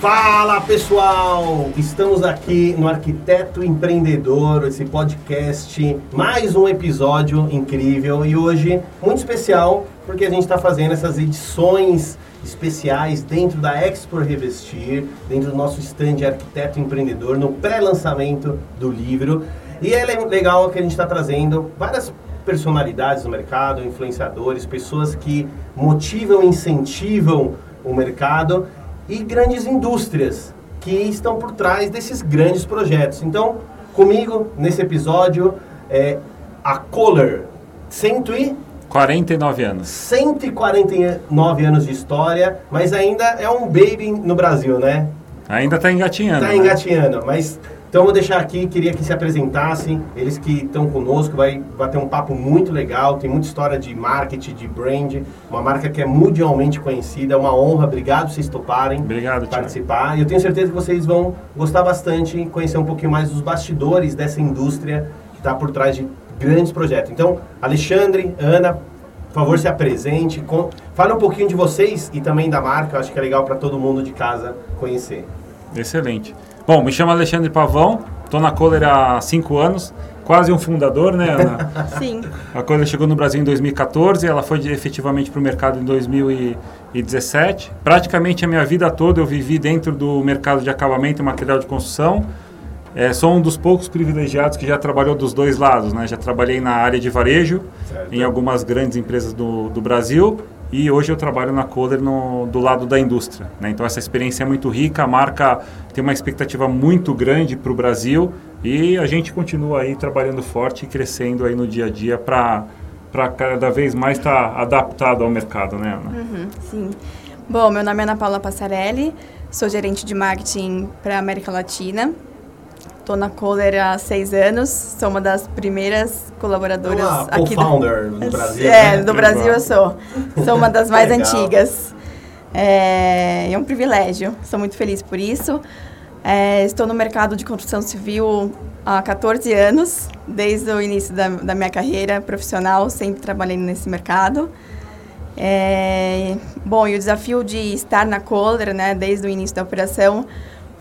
Fala pessoal! Estamos aqui no Arquiteto Empreendedor, esse podcast, mais um episódio incrível e hoje muito especial porque a gente está fazendo essas edições especiais dentro da Expo Revestir, dentro do nosso stand Arquiteto Empreendedor, no pré-lançamento do livro. E é legal que a gente está trazendo várias personalidades no mercado, influenciadores, pessoas que motivam, incentivam o mercado e grandes indústrias que estão por trás desses grandes projetos. Então, comigo nesse episódio é a Kohler, 149 anos. 149 anos de história, mas ainda é um baby no Brasil, né? Ainda está engatinhando. Está né? engatinhando, mas então vou deixar aqui, queria que se apresentassem, eles que estão conosco, vai bater um papo muito legal, tem muita história de marketing, de brand, uma marca que é mundialmente conhecida, é uma honra, obrigado por vocês toparem obrigado, participar. E eu tenho certeza que vocês vão gostar bastante, conhecer um pouquinho mais dos bastidores dessa indústria que está por trás de grandes projetos. Então, Alexandre, Ana, por favor, se apresente, com... fale um pouquinho de vocês e também da marca, eu acho que é legal para todo mundo de casa conhecer. Excelente. Bom, me chamo Alexandre Pavão, estou na Kohler há cinco anos, quase um fundador, né, Ana? Sim. A Kohler chegou no Brasil em 2014, ela foi efetivamente para o mercado em 2017. Praticamente a minha vida toda eu vivi dentro do mercado de acabamento e material de construção. É, sou um dos poucos privilegiados que já trabalhou dos dois lados, né? Já trabalhei na área de varejo, certo. em algumas grandes empresas do, do Brasil, e hoje eu trabalho na Kohler no, do lado da indústria. Né? Então essa experiência é muito rica, a marca tem uma expectativa muito grande para o Brasil e a gente continua aí trabalhando forte e crescendo aí no dia a dia para para cada vez mais estar tá adaptado ao mercado, né, Ana? Uhum, sim. Bom, meu nome é Ana Paula Passarelli, sou gerente de marketing para América Latina. Estou na Kohler há seis anos, sou uma das primeiras colaboradoras uma aqui co-founder do, no Brasil. É, né? do Brasil eu sou. Sou uma das mais antigas. É, é, um privilégio, sou muito feliz por isso. É, estou no mercado de construção civil há 14 anos, desde o início da, da minha carreira profissional, sempre trabalhei nesse mercado. É, bom, e o desafio de estar na Kohler, né, desde o início da operação,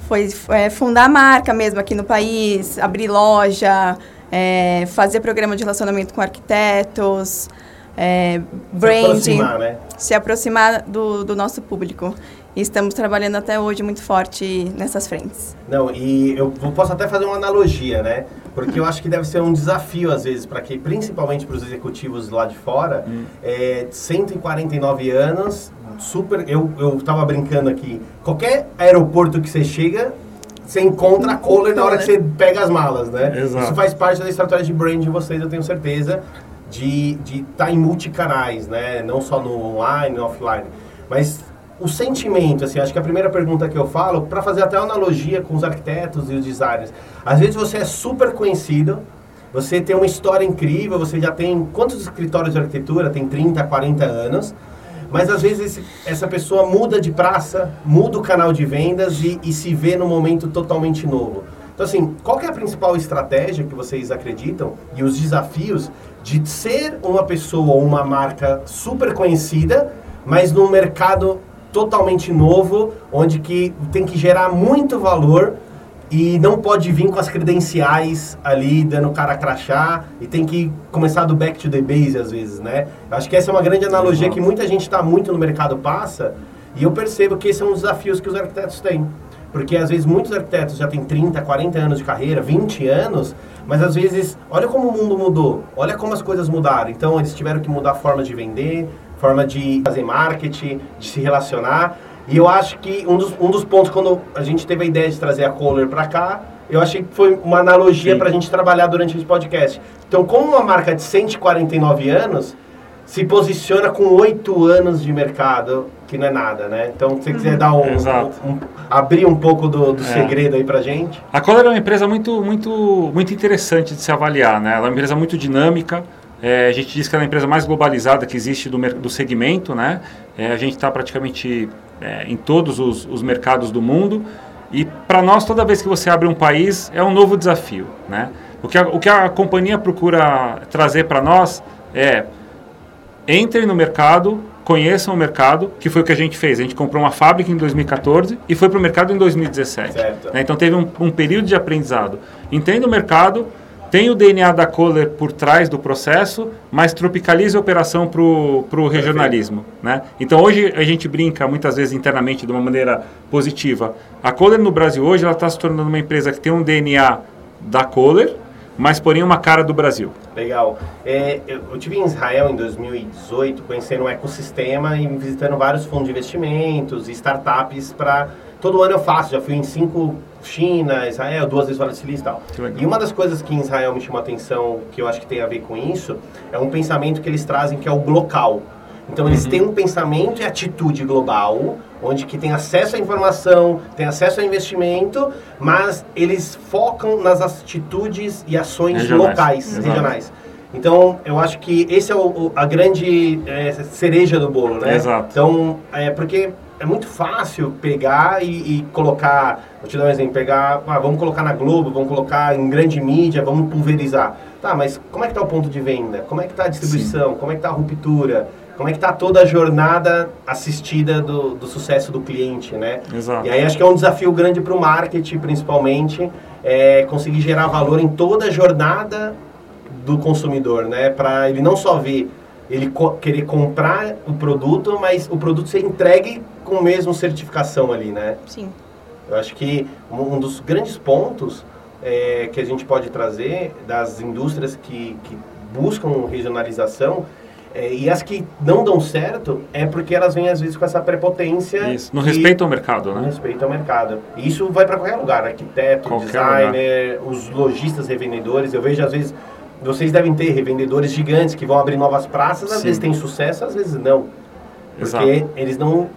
foi é, fundar a marca mesmo aqui no país, abrir loja, é, fazer programa de relacionamento com arquitetos, é, branding, se aproximar, né? se aproximar do, do nosso público. E estamos trabalhando até hoje muito forte nessas frentes. Não, e eu posso até fazer uma analogia, né? Porque eu acho que deve ser um desafio, às vezes, para que, principalmente para os executivos lá de fora, hum. é, 149 anos, super. Eu, eu tava brincando aqui. Qualquer aeroporto que você chega, você encontra a Kohler na hora que você pega as malas, né? Exato. Isso faz parte da estratégia de brand de vocês, eu tenho certeza, de estar de tá em multicanais, né? Não só no online, no offline. Mas o sentimento, assim, acho que a primeira pergunta que eu falo, para fazer até uma analogia com os arquitetos e os designers. Às vezes você é super conhecido, você tem uma história incrível, você já tem quantos escritórios de arquitetura? Tem 30, 40 anos. Mas às vezes essa pessoa muda de praça, muda o canal de vendas e, e se vê num momento totalmente novo. Então, assim, qual é a principal estratégia que vocês acreditam e os desafios de ser uma pessoa ou uma marca super conhecida, mas num mercado totalmente novo, onde que tem que gerar muito valor e não pode vir com as credenciais ali dando cara a crachá e tem que começar do back to the base às vezes, né? Acho que essa é uma grande analogia uhum. que muita gente está muito no mercado passa e eu percebo que esses são os desafios que os arquitetos têm. Porque às vezes muitos arquitetos já têm 30, 40 anos de carreira, 20 anos, mas às vezes, olha como o mundo mudou, olha como as coisas mudaram. Então eles tiveram que mudar a forma de vender, forma de fazer marketing, de se relacionar. E eu acho que um dos, um dos pontos, quando a gente teve a ideia de trazer a Kohler para cá, eu achei que foi uma analogia para a gente trabalhar durante esse podcast. Então, como uma marca de 149 anos se posiciona com 8 anos de mercado, que não é nada, né? Então, se você quiser uhum. dar um, um, um, abrir um pouco do, do é. segredo aí pra gente. A Kohler é uma empresa muito, muito, muito interessante de se avaliar, né? Ela é uma empresa muito dinâmica, é, a gente diz que ela é a empresa mais globalizada que existe do, do segmento, né? É, a gente está praticamente é, em todos os, os, mercados do mundo e para nós toda vez que você abre um país é um novo desafio, né? O que a, o que a companhia procura trazer para nós é entre no mercado, conheçam o mercado, que foi o que a gente fez. A gente comprou uma fábrica em 2014 e foi para o mercado em 2017. Né? Então teve um, um período de aprendizado. Entenda o mercado, tem o DNA da Kohler por trás do processo, mas tropicaliza a operação para o regionalismo. Né? Então hoje a gente brinca muitas vezes internamente de uma maneira positiva. A Kohler no Brasil hoje está se tornando uma empresa que tem um DNA da Kohler, mas porém uma cara do Brasil. Legal. É, eu tive em Israel em 2018, conhecendo um ecossistema e visitando vários fundos de investimentos e startups para... Todo ano eu faço, já fui em cinco China, Israel, duas vezes Vale do Silício e tal. E uma das coisas que em Israel me chamou a atenção, que eu acho que tem a ver com isso, é um pensamento que eles trazem que é o glocal. Então eles uhum. têm um pensamento e atitude global, onde que tem acesso à informação, tem acesso ao investimento, mas eles focam nas atitudes e ações regionais. locais, Exato. regionais. Então, eu acho que esse é o, a grande é, cereja do bolo, né? Exato. Então, é porque é muito fácil pegar e, e, colocar, vou te dar um exemplo, pegar, ah, vamos colocar na Globo, vamos colocar em grande mídia, vamos pulverizar. Tá, mas como é que está o ponto de venda? Como é que está a distribuição? Sim. Como é que está a ruptura? Como é que está toda a jornada assistida do, do, sucesso do cliente, né? Exato. E aí acho que é um desafio grande para o marketing, principalmente, é conseguir gerar valor em toda a jornada do consumidor, né? Para ele não só ver ele co querer comprar o produto, mas o produto ser entregue com mesmo certificação ali, né? Sim. Eu acho que um dos grandes pontos é, que a gente pode trazer das indústrias que, que buscam regionalização é, e as que não dão certo é porque elas vêm às vezes com essa prepotência. Isso, no respeito ao mercado, né? No respeito ao mercado. E isso vai para qualquer lugar, arquiteto, qualquer designer, lugar. os lojistas, revendedores. Eu vejo às vezes vocês devem ter revendedores gigantes que vão abrir novas praças, às Sim. vezes tem sucesso, às vezes não. Porque Exato. eles não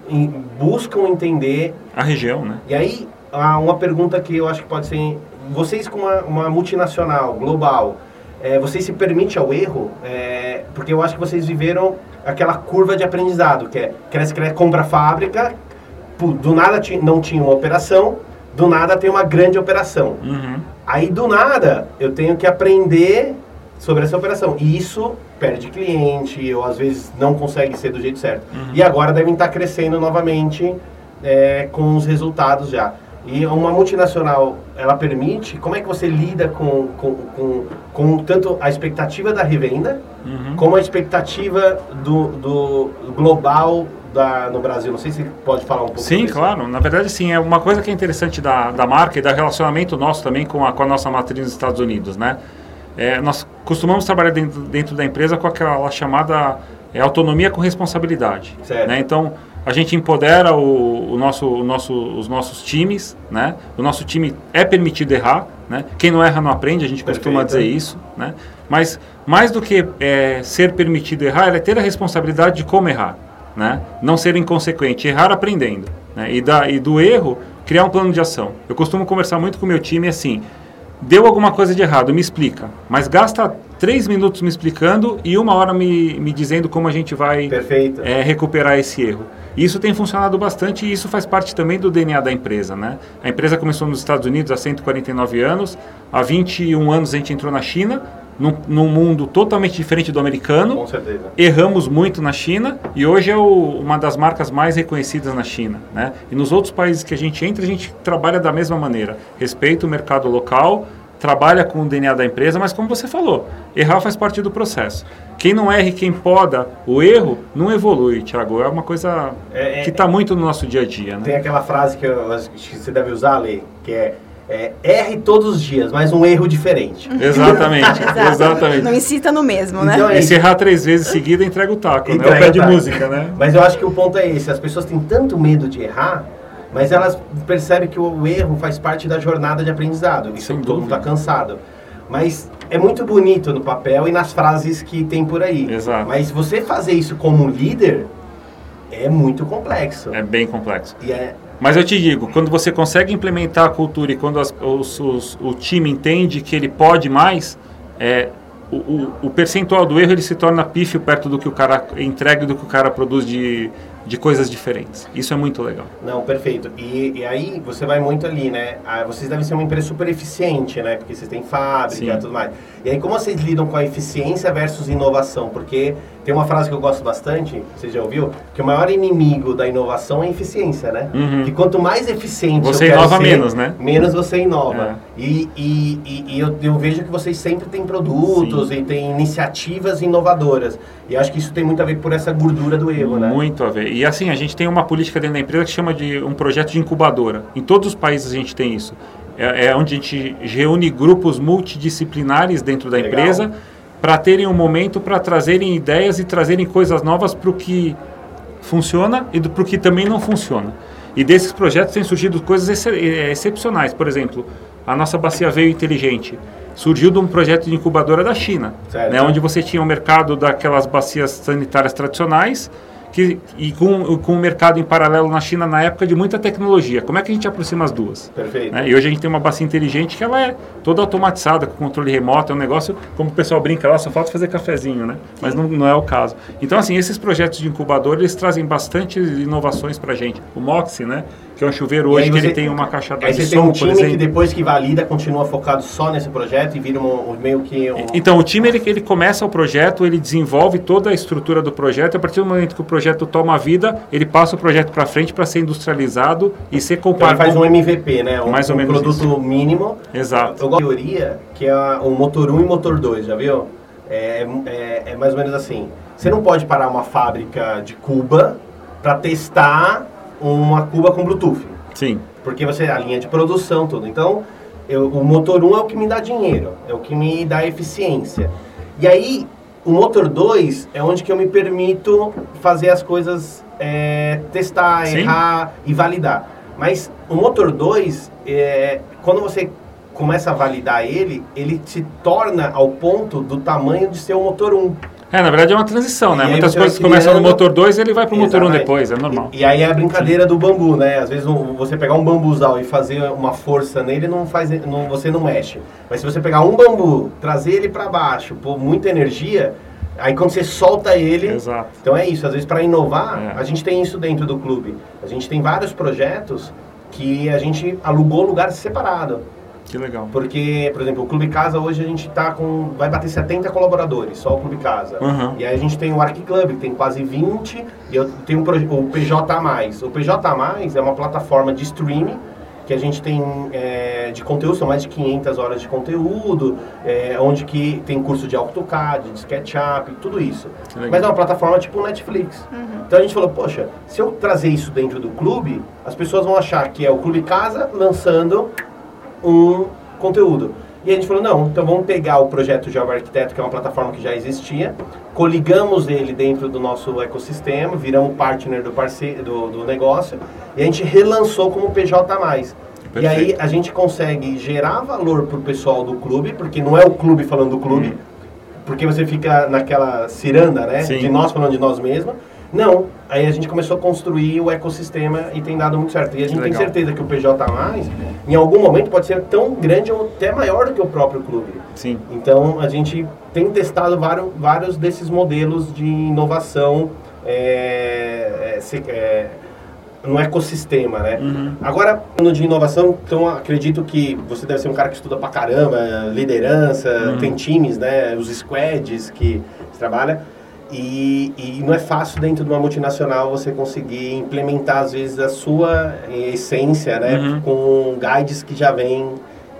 buscam entender... A região, né? E aí, uma pergunta que eu acho que pode ser... Vocês com uma, uma multinacional, global, é, vocês se permitem ao erro? É, porque eu acho que vocês viveram aquela curva de aprendizado, que é cresce, cresce, compra fábrica, do nada não tinha uma operação, do nada tem uma grande operação. Uhum. Aí do nada eu tenho que aprender sobre essa operação. E isso perde cliente, ou às vezes não consegue ser do jeito certo. Uhum. E agora devem estar crescendo novamente é, com os resultados já. E uma multinacional, ela permite, como é que você lida com, com, com, com tanto a expectativa da revenda, uhum. como a expectativa do, do global da, no Brasil? Não sei se pode falar um pouco Sim, claro. Na verdade, sim. É uma coisa que é interessante da, da marca e da relacionamento nosso também com a, com a nossa matriz nos Estados Unidos, né? É, nós costumamos trabalhar dentro, dentro da empresa com aquela chamada é, autonomia com responsabilidade. Né? Então, a gente empodera o, o, nosso, o nosso, os nossos times, né? O nosso time é permitido errar, né? Quem não erra não aprende, a gente Perfeito. costuma dizer isso, né? Mas mais do que é, ser permitido errar, é ter a responsabilidade de como errar, né? Não ser inconsequente, errar aprendendo, né? E, da, e do erro, criar um plano de ação. Eu costumo conversar muito com o meu time assim, deu alguma coisa de errado, me explica. Mas gasta três minutos me explicando e uma hora me, me dizendo como a gente vai é, recuperar esse erro. Isso tem funcionado bastante e isso faz parte também do DNA da empresa. Né? A empresa começou nos Estados Unidos há 149 anos, há 21 anos a gente entrou na China, num, num, mundo totalmente diferente do americano. Com certeza. Erramos muito na China e hoje é o, uma das marcas mais reconhecidas na China. Né? E nos outros países que a gente entra, a gente trabalha da mesma maneira. Respeita o mercado local, trabalha com o DNA da empresa, mas como você falou, errar faz parte do processo. Quem não erra e quem poda o erro, não evolui, Thiago. É uma coisa é, é, que está muito no nosso dia a dia. Né? Tem aquela frase que, eu, que você deve usar, Lê, que é é, erre todos os dias, mas um erro diferente. Exatamente, exatamente. Não incita no mesmo, né? Então, é e se errar três vezes seguida, entrega o taco, entrega né? O pé de música, né? Mas eu acho que o ponto é esse, as pessoas têm tanto medo de errar, mas elas percebem que o erro faz parte da jornada de aprendizado. Isso todo mundo está cansado. Mas é muito bonito no papel e nas frases que tem por aí. Exato. Mas você fazer isso como líder é muito complexo. É bem complexo. E é, mas eu te digo, quando você consegue implementar a cultura e quando as, os, os, o time entende que ele pode mais, é, o, o, o, percentual do erro ele se torna pífio perto do que o cara entrega e do que o cara produz de, de coisas diferentes. Isso é muito legal. Não, perfeito. E, e aí você vai muito ali, né? Ah, vocês devem ser uma empresa super eficiente, né? Porque vocês têm fábrica e tudo mais. E aí como vocês lidam com a eficiência versus inovação? Porque Tem uma frase que eu gosto bastante, você já ouviu? Que o maior inimigo da inovação é a eficiência, né? Uhum. Que quanto mais eficiente Você inova ser, menos, né? Menos você inova. É. E, e, e, e eu, eu vejo que vocês sempre têm produtos Sim. e têm iniciativas inovadoras. E acho que isso tem muito a ver por essa gordura do ego, né? Muito a ver. E assim, a gente tem uma política dentro da empresa que chama de um projeto de incubadora. Em todos os países a gente tem isso. É, é onde a gente reúne grupos multidisciplinares dentro da Legal. empresa para terem um momento para trazerem ideias e trazerem coisas novas para o que funciona e para o que também não funciona. E desses projetos têm surgido coisas ex excepcionais. Por exemplo, a nossa bacia veio inteligente. Surgiu de um projeto de incubadora da China, né, onde você tinha o mercado daquelas bacias sanitárias tradicionais que, e com, com o mercado em paralelo na China na época de muita tecnologia. Como é que a gente aproxima as duas? Perfeito. Né? E hoje a gente tem uma bacia inteligente que ela é toda automatizada, com controle remoto, é um negócio, como o pessoal brinca lá, só falta fazer cafezinho, né? Mas não, não é o caso. Então, assim, esses projetos de incubador, eles trazem bastante inovações pra gente. O Moxie, né? Que é um chuveiro hoje que você- ele tem uma caixa de som, um por time que exemplo. depois que valida continua focado só nesse projeto e vira um, um meio que um, Então, o time ele, ele começa o projeto, ele desenvolve toda a estrutura do projeto, e a partir do momento que o projeto toma vida, ele passa o projeto para frente para ser industrializado e ser Então ele comparado. faz um MVP, né? Um, Mais ou menos produto mínimo. Exato. Eu gosto teoria que é o motor 1 e motor 2, já viu? É, é, é mais ou menos assim. Você não pode parar uma fábrica de Cuba para testar uma Cuba com Bluetooth. Sim. Porque você a linha de produção, tudo. Então, eu- o motor 1 é o que me dá dinheiro, é o que me dá eficiência. E aí, o motor 2 é onde que eu me permito fazer as coisas, é, testar, Sim. errar e validar. Mas o motor 2, é, quando você começa a validar ele, ele se torna ao ponto do tamanho de ser o motor 1. É, na verdade é uma transição, né? E Muitas coisas começam no motor 2 ele vai pro motor 1 Exatamente. depois, é normal. E, e aí é a brincadeira do bambu, né? Às vezes um- você pegar um bambuzal e fazer uma força nele, não faz, não, você não mexe. Mas se você pegar um bambu, trazer ele para baixo, pôr muita energia, aí quando você solta ele, Exato. então é isso. Às vezes para inovar, É. a gente tem isso dentro do clube. A gente tem vários projetos que a gente alugou lugar separado. Que legal. Porque, por exemplo, o Clube Casa hoje a gente tá com. vai bater 70 colaboradores, só o Clube Casa. Uhum. E aí a gente tem o Arc Club, que tem quase 20, e eu tenho um o PJ. O PJ é uma plataforma de streaming que a gente tem é, de conteúdo, são mais de 500 horas de conteúdo, é, onde que tem curso de AutoCAD, de SketchUp, tudo isso. Legal. Mas é uma plataforma tipo Netflix. Então a gente falou, poxa, se eu trazer isso dentro do clube, as pessoas vão achar que é o Clube Casa lançando um conteúdo. E a gente falou, não, então vamos pegar o projeto Java Arquiteto, que é uma plataforma que já existia, coligamos ele dentro do nosso ecossistema, viramos partner do, parceiro, do, do negócio, e a gente relançou como PJ+. E aí Perfeito. a gente consegue gerar valor para o pessoal do clube, porque não é o clube falando do clube, porque você fica naquela ciranda, né? Sim. De nós falando de nós mesmos. Não, aí a gente começou a construir o ecossistema e tem dado muito certo. E a gente tem Legal. certeza que o PJ+, em algum momento, pode ser tão grande ou até maior do que o próprio clube. Sim. Então, a gente tem testado vários, vários desses modelos de inovação é, é, é, no ecossistema, né? Uhum. Agora, no de inovação, então acredito que você deve ser um cara que estuda pra caramba, liderança, Uhum. tem times, né? Os squads que você trabalha. E, e não é fácil dentro de uma multinacional você conseguir implementar, às vezes, a sua essência, né? Uhum. Com guides que já vêm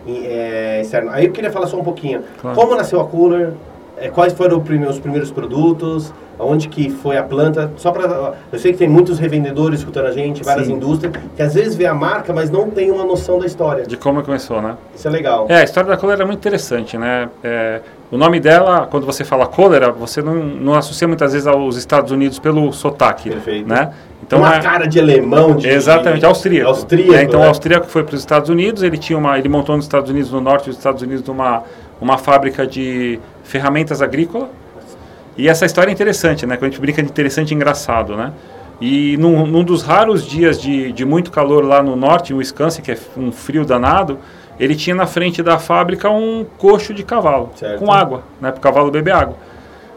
é, externo. Aí eu queria falar só um pouquinho. Claro. Como nasceu a Cooler? É, quais foram os primeiros produtos? Onde que foi a planta? Só para eu sei que tem muitos revendedores escutando a gente, várias Sim. indústrias que às vezes vê a marca, mas não tem uma noção da história. De como começou, né? Isso é legal. É, a história da cólera é muito interessante, né? É, o nome dela, quando você fala cólera, você não, não associa muitas vezes aos Estados Unidos pelo sotaque, Perfeito. né? Então, uma é- cara de alemão, de Exatamente, austríaco. Austríaco, É, então, né? o austríaco foi para os Estados Unidos, ele tinha uma, ele montou nos Estados Unidos, no norte dos Estados Unidos, uma, uma fábrica de ferramentas agrícolas. E essa história é interessante, né? Quando a gente brinca de interessante e engraçado, né? E num, num dos raros dias de, de muito calor lá no norte, em Wisconsin, que é um frio danado, ele tinha na frente da fábrica um coxo de cavalo, Certo. com água, né? Para o cavalo beber água.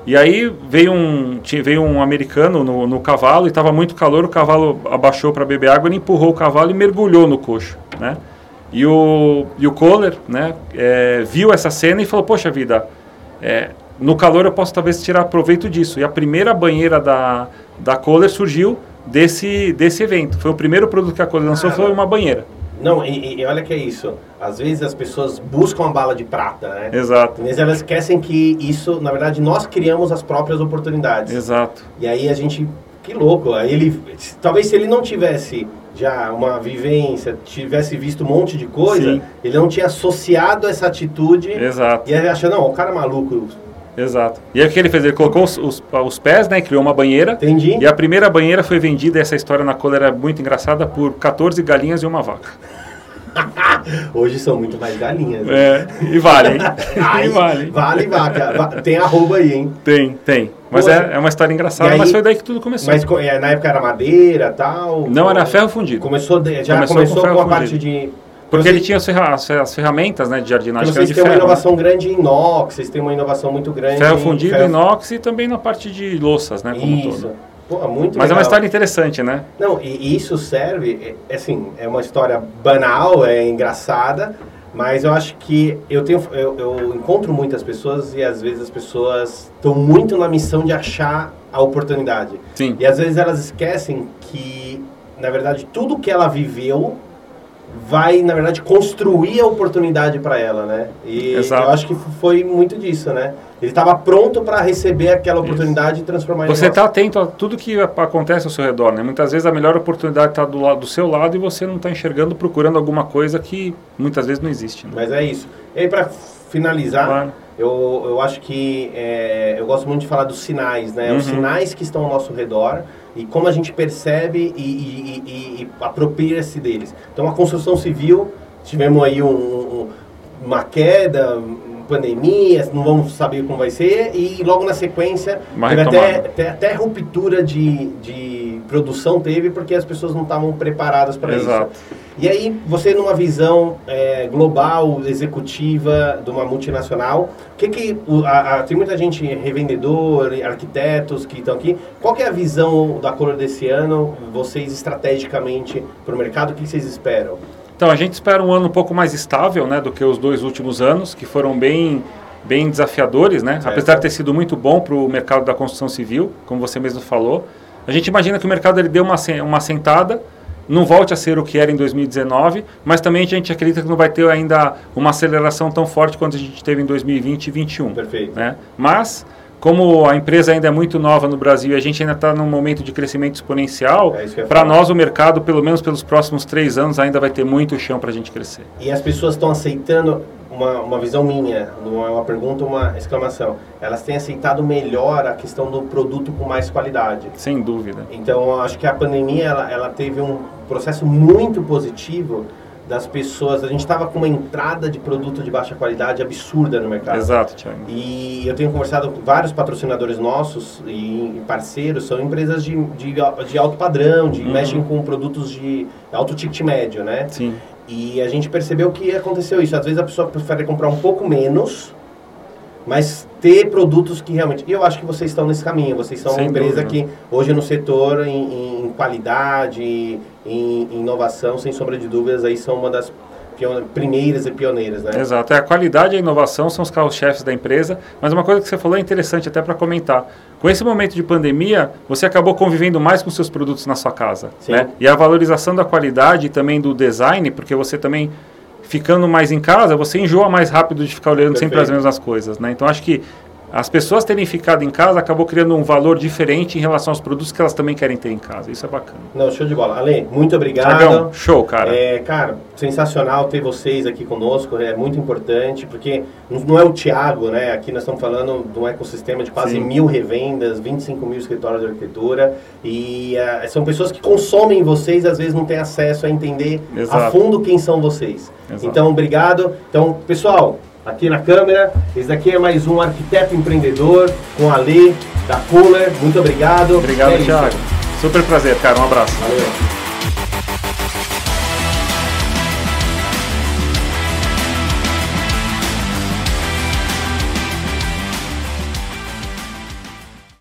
E aí veio um, veio um americano no, no cavalo e estava muito calor, o cavalo abaixou para beber água, ele empurrou o cavalo e mergulhou no coxo, né? E o, e o Kohler, né, é, viu essa cena e falou, poxa vida, é, no calor eu posso talvez tirar proveito disso. E a primeira banheira da, da Kohler surgiu desse, desse evento. Foi o primeiro produto que a Kohler lançou, foi uma banheira. Não, e, e, olha que é isso. Às vezes as pessoas buscam a bala de prata, né? Exato. Mas elas esquecem que isso, na verdade, nós criamos as próprias oportunidades. Exato. E aí a gente, que louco. Aí ele, talvez se ele não tivesse já uma vivência, tivesse visto um monte de coisa, Sim. ele não tinha associado essa atitude. Exato. E ele acha, não, o cara é maluco. Exato. E aí o que ele fez? Ele colocou os, os, os, pés, né? Criou uma banheira. Entendi. E a primeira banheira foi vendida, essa história na cola era muito engraçada, por 14 galinhas e uma vaca. Hoje são muito mais galinhas. Né? É, e vale, hein? Ai, e vale. Vale vaca. Tem arroba aí, hein? Tem, tem. Mas é, é uma história engraçada, aí, mas foi daí que tudo começou. Mas é, na época era madeira tal? Não, era ferro fundido. Começou já começou, começou com, com a parte de... Porque ele tinha as, ferra as, ferramentas né, de jardinagem. Vocês têm ferro, uma inovação né? grande em inox, vocês têm uma inovação muito grande Ferro fundido, ferro... inox e também na parte de louças, né? Como Isso. todo. Pô, muito Mas legal. é uma história interessante, né? Não, e isso serve, é, assim, é uma história banal, é engraçada, mas eu acho que eu tenho, eu, eu encontro muitas pessoas e às vezes as pessoas estão muito na missão de achar a oportunidade. Sim. E às vezes elas esquecem que, na verdade, tudo que ela viveu vai, na verdade, construir a oportunidade para ela, né? E Exato. eu acho que foi muito disso, né? Ele estava pronto para receber aquela oportunidade Isso. e transformar Você está atento a tudo que acontece ao seu redor, né? Muitas vezes a melhor oportunidade está do lado do seu lado e você não está enxergando, procurando alguma coisa que muitas vezes não existe. Né? Mas é isso. E aí, para finalizar, claro. eu, eu acho que é, eu gosto muito de falar dos sinais, né? Uhum. Os sinais que estão ao nosso redor e como a gente percebe e, e, e, e apropria-se deles. Então, a construção civil, tivemos aí um, um, uma queda, pandemia, não vamos saber como vai ser, e logo na sequência teve até, até, até, ruptura de, de produção teve porque as pessoas não estavam preparadas para isso. E aí, você numa visão é, global, executiva de uma multinacional, que que a, a, tem muita gente revendedor, arquitetos que estão aqui. Qual é a visão da Color desse ano, vocês estrategicamente para o mercado? O que vocês esperam? Então, a gente espera um ano um pouco mais estável né, do que os dois últimos anos, que foram bem, bem desafiadores, né? apesar de ter sido muito bom para o mercado da construção civil, como você mesmo falou. A gente imagina que o mercado ele deu uma, uma sentada, não volte a ser o que era em 2019, mas também a gente acredita que não vai ter ainda uma aceleração tão forte quanto a gente teve em 2020 e 2021. Perfeito. Né? Mas como a empresa ainda é muito nova no Brasil e a gente ainda está num momento de crescimento exponencial, é para nós o mercado, pelo menos pelos próximos três anos, ainda vai ter muito chão para a gente crescer. E as pessoas estão aceitando, uma, uma visão minha, não é uma pergunta, uma exclamação, elas têm aceitado melhor a questão do produto com mais qualidade. Sem dúvida. Então, acho que a pandemia ela, ela teve um processo muito positivo das pessoas. A gente estava com uma entrada de produto de baixa qualidade absurda no mercado. Exato, Thiago. E eu tenho conversado com vários patrocinadores nossos e parceiros, são empresas de, de, de alto padrão, de uhum. mexem com produtos de alto ticket médio, né? Sim. E a gente percebeu que aconteceu isso. Às vezes a pessoa prefere comprar um pouco menos, mas ter produtos que realmente. E eu acho que vocês estão nesse caminho. Vocês são Sem uma empresa dúvida. que hoje no setor em, em qualidade, em, inovação, sem sombra de dúvidas, aí são uma das primeiras e pioneiras, né? Exato. É, a qualidade e a inovação são os carros-chefes da empresa, mas uma coisa que você falou é interessante até para comentar. Com esse momento de pandemia, você acabou convivendo mais com seus produtos na sua casa, Sim. né? E a valorização da qualidade e também do design, porque você também ficando mais em casa, você enjoa mais rápido de ficar olhando Perfeito. sempre as mesmas coisas, né? Então acho que as pessoas terem ficado em casa acabou criando um valor diferente em relação aos produtos que elas também querem ter em casa. Isso é bacana. Não, show de bola. Ale, muito obrigado. show, cara. É, cara, sensacional ter vocês aqui conosco. É muito importante, porque não é o Thiago, né? Aqui nós estamos falando de um ecossistema de quase Sim. mil revendas, 25 mil escritórios de arquitetura. E uh, são pessoas que consomem vocês, às vezes não têm acesso a entender Exato. a fundo quem são vocês. Exato. Então, obrigado. Então, pessoal, aqui na câmera. Esse daqui é mais um arquiteto empreendedor com a Lê da Cooler. Muito obrigado. Obrigado, é Thiago. Super prazer, cara. Um abraço. Valeu.